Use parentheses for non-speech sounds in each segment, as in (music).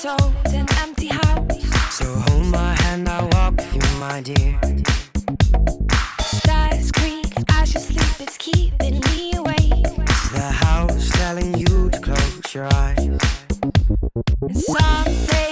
soul's an empty house. So hold my hand, I'll walk with you, my dear. Stars creak as you sleep, it's keeping me awake. It's the house telling you to close your eyes. And someday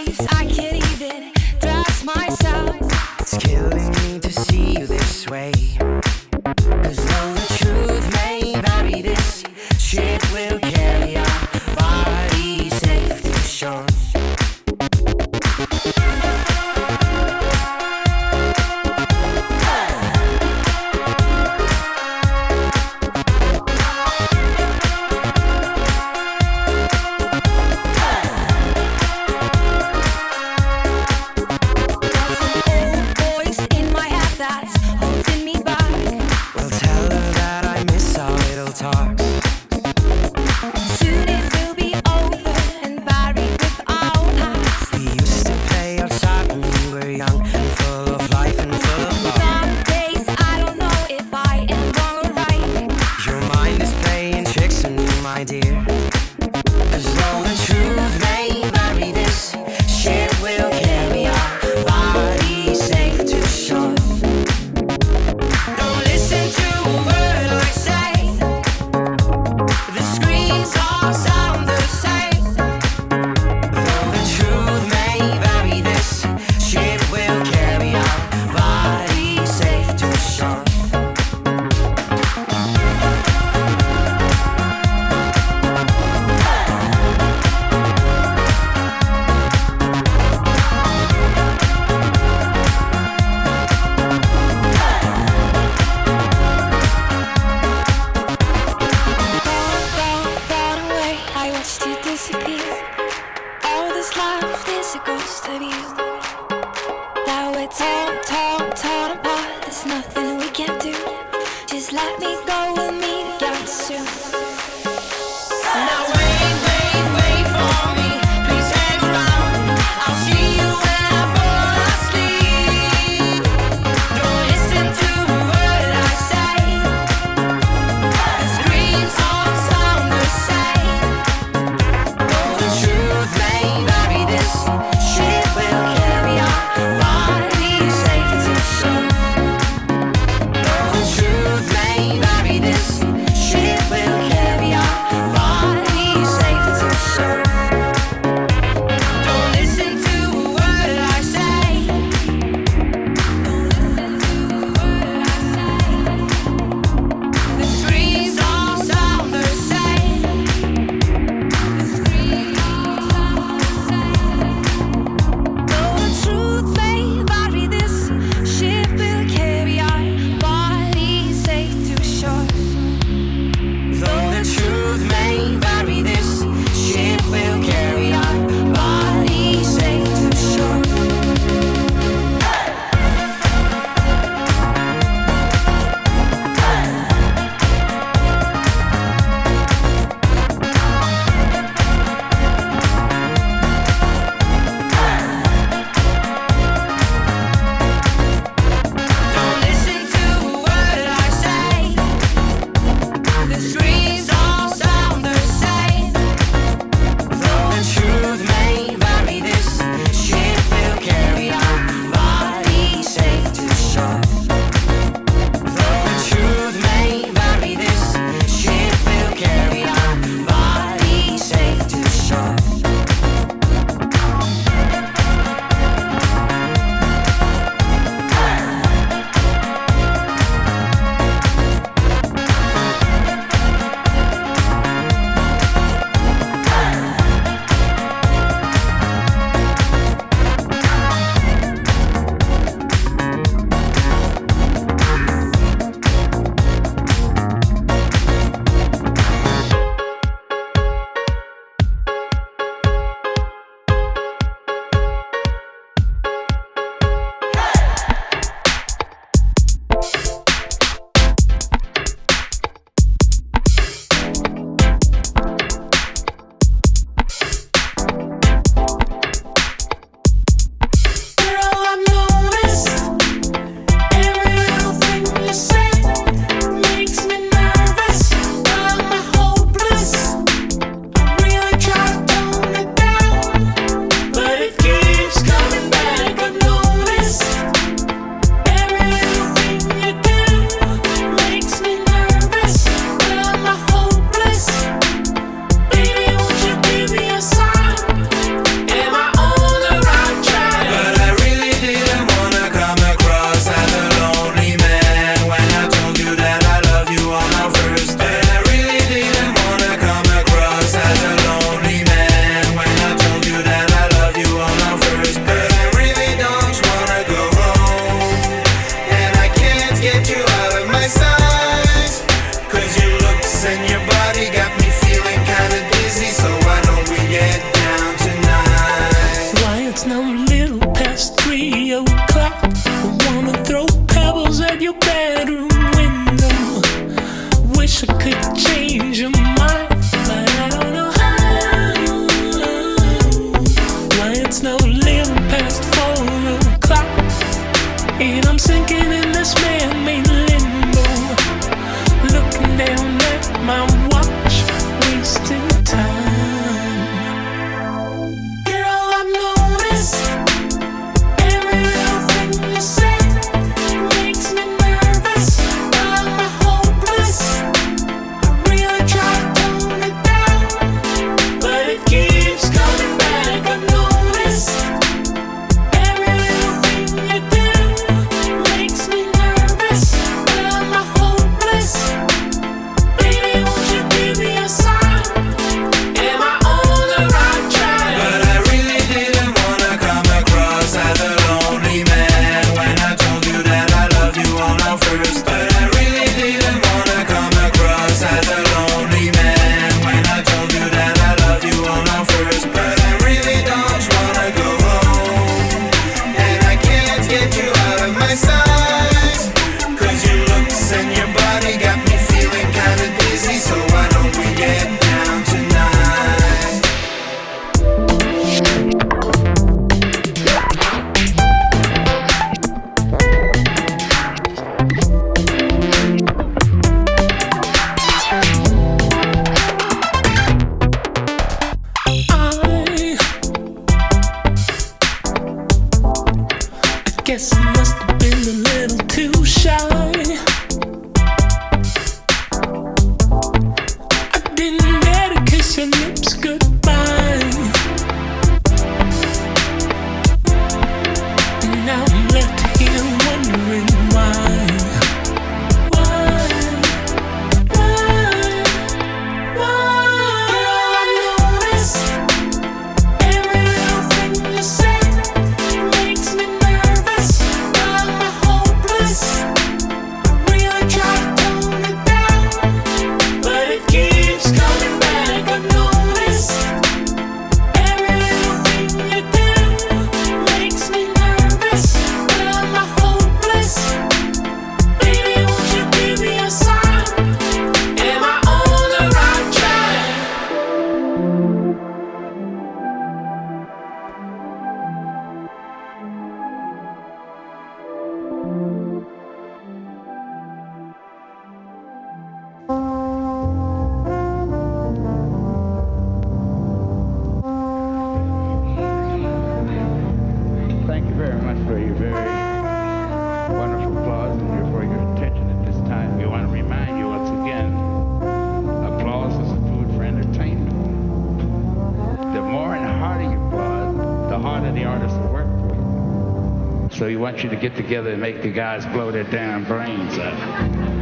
get together and make the guys blow their damn brains out.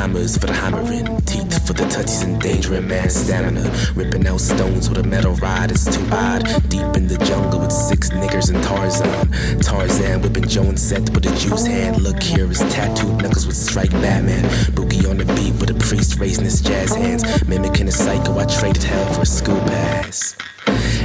Hammers for the hammering, teeth for the touches, endangering man's stamina. Ripping out stones with a metal rod, it's too odd. Deep in the jungle with six niggers and Tarzan. Tarzan whipping Jones set with a juice hand. Look here, his tattooed knuckles would strike Batman. Boogie on the beat with a priest raising his jazz hands. Mimicking a psycho, I traded hell for a school pass.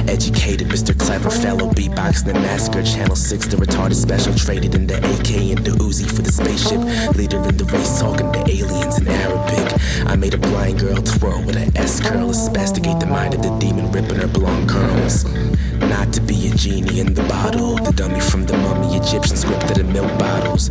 Educated Mr. Clever fellow beatboxing the massacre. Channel 6, the retarded special. Traded in the AK and the Uzi for the spaceship. Leader in the race, talking to aliens in Arabic. I made a blind girl twirl with an S curl. Spasticate the mind of the demon, ripping her blonde curls. Not to be a genie in the bottle. The dummy from the mummy, Egyptian scripted in milk bottles.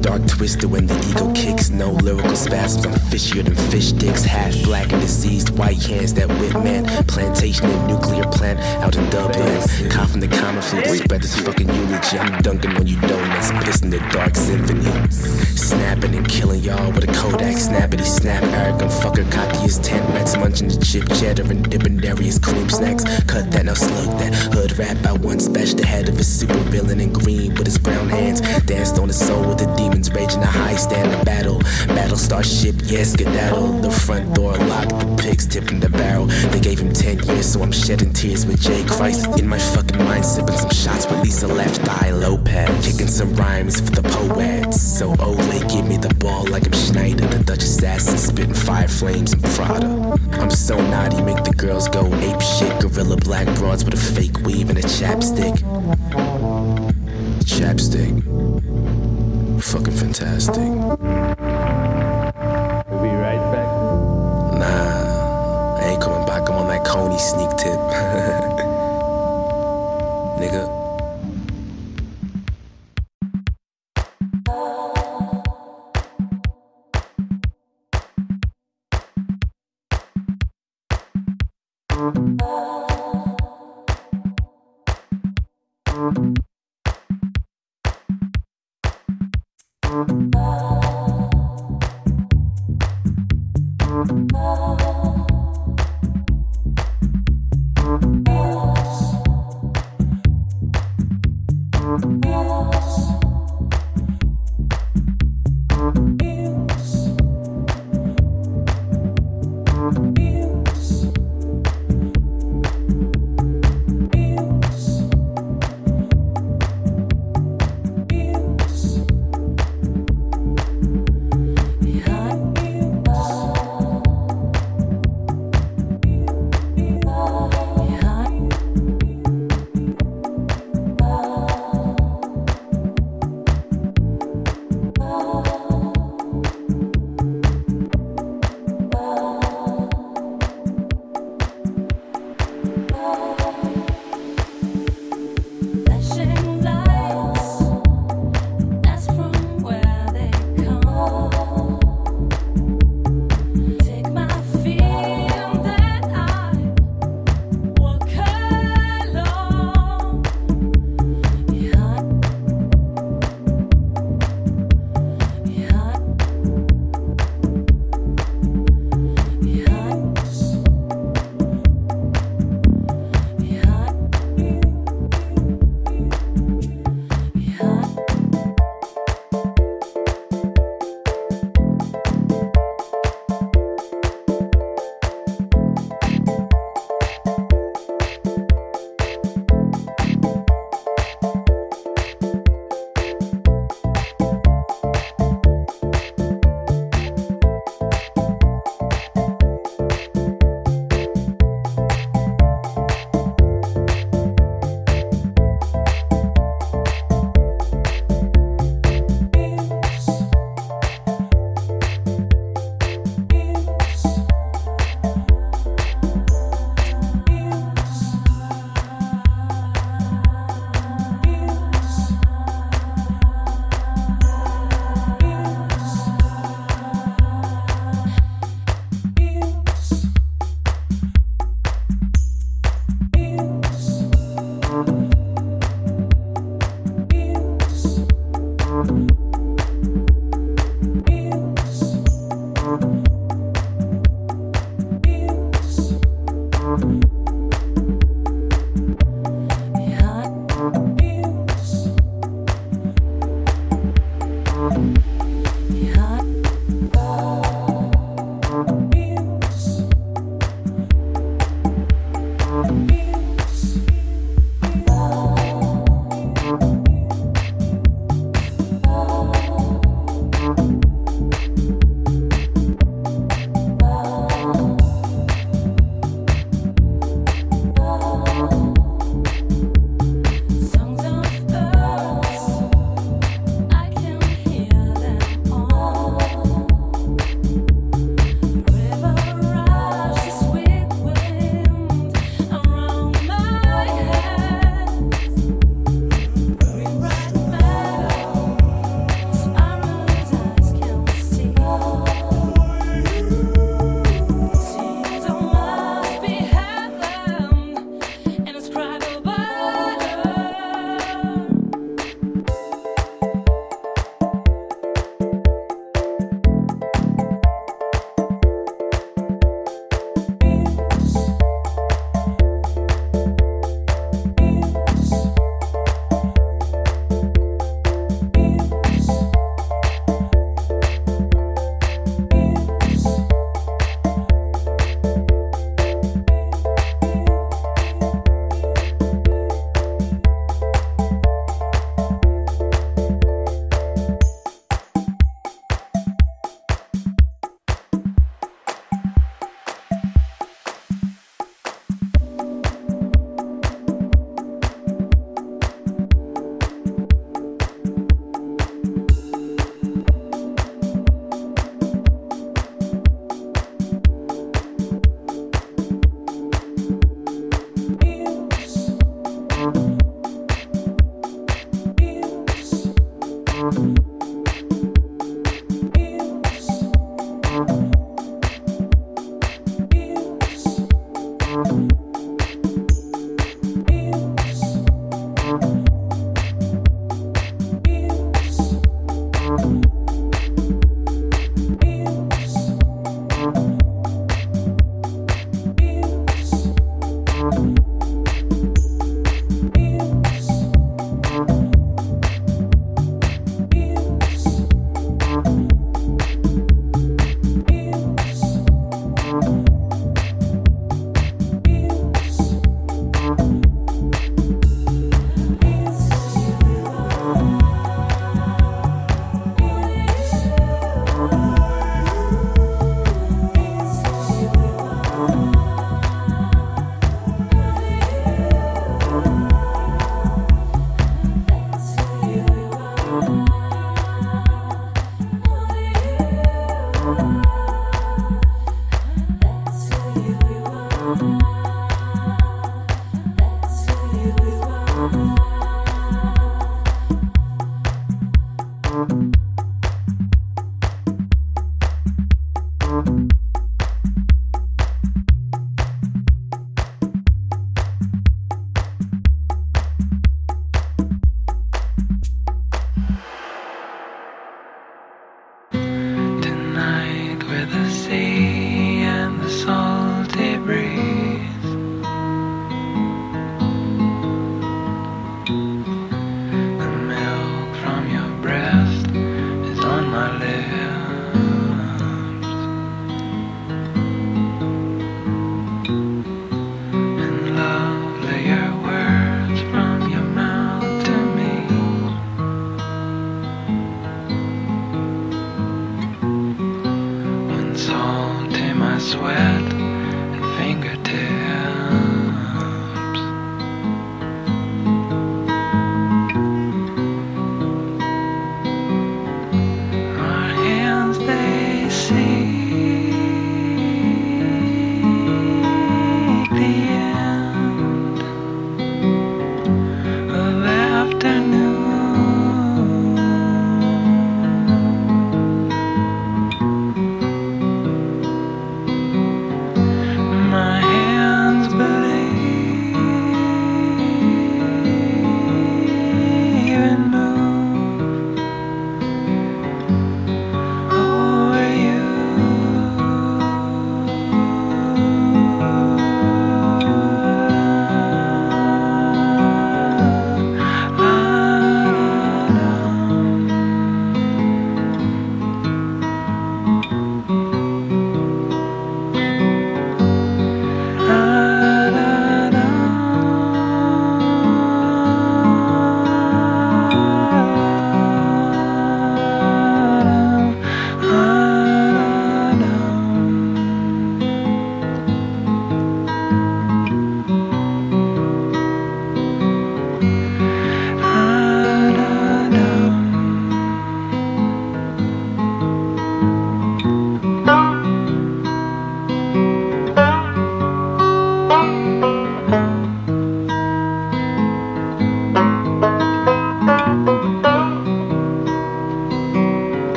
Dark twister when the ego kicks, no lyrical spasms. I'm fishier than fish dicks, half black and diseased, white hands that whip man. Plantation and nuclear plant out in Dublin. Coughing the common flu to spread this fucking eulogy. I'm dunking on you donuts, pissing the dark symphony. Snapping and killing y'all with a Kodak snappity snap. Arrogant fucker, cocky his 10 rats, munching the chip cheddar and dipping dairies cream snacks. Cut that, now slug that. Hood rap I once bashed the head of a super villain in green with his brown hands. Danced on his soul with the demon demons raging a high standard battle. Battle starship, yes, skedaddle. The front door locked, the pigs tipping the barrel. They gave him 10 years, so I'm shedding tears with Jay Christ. In my fucking mind, sipping some shots with Lisa Left Eye Lopes. Kicking some rhymes for the poets. So Olay, give me the ball like I'm Sneijder. The Dutch assassin spitting fire flames and Prada. I'm so naughty, make the girls go ape shit. Gorilla black broads with a fake weave and a chapstick. Chapstick fucking fantastic. We'll be right back. Nah, I ain't coming back. I'm on that Coney sneak tip. (laughs)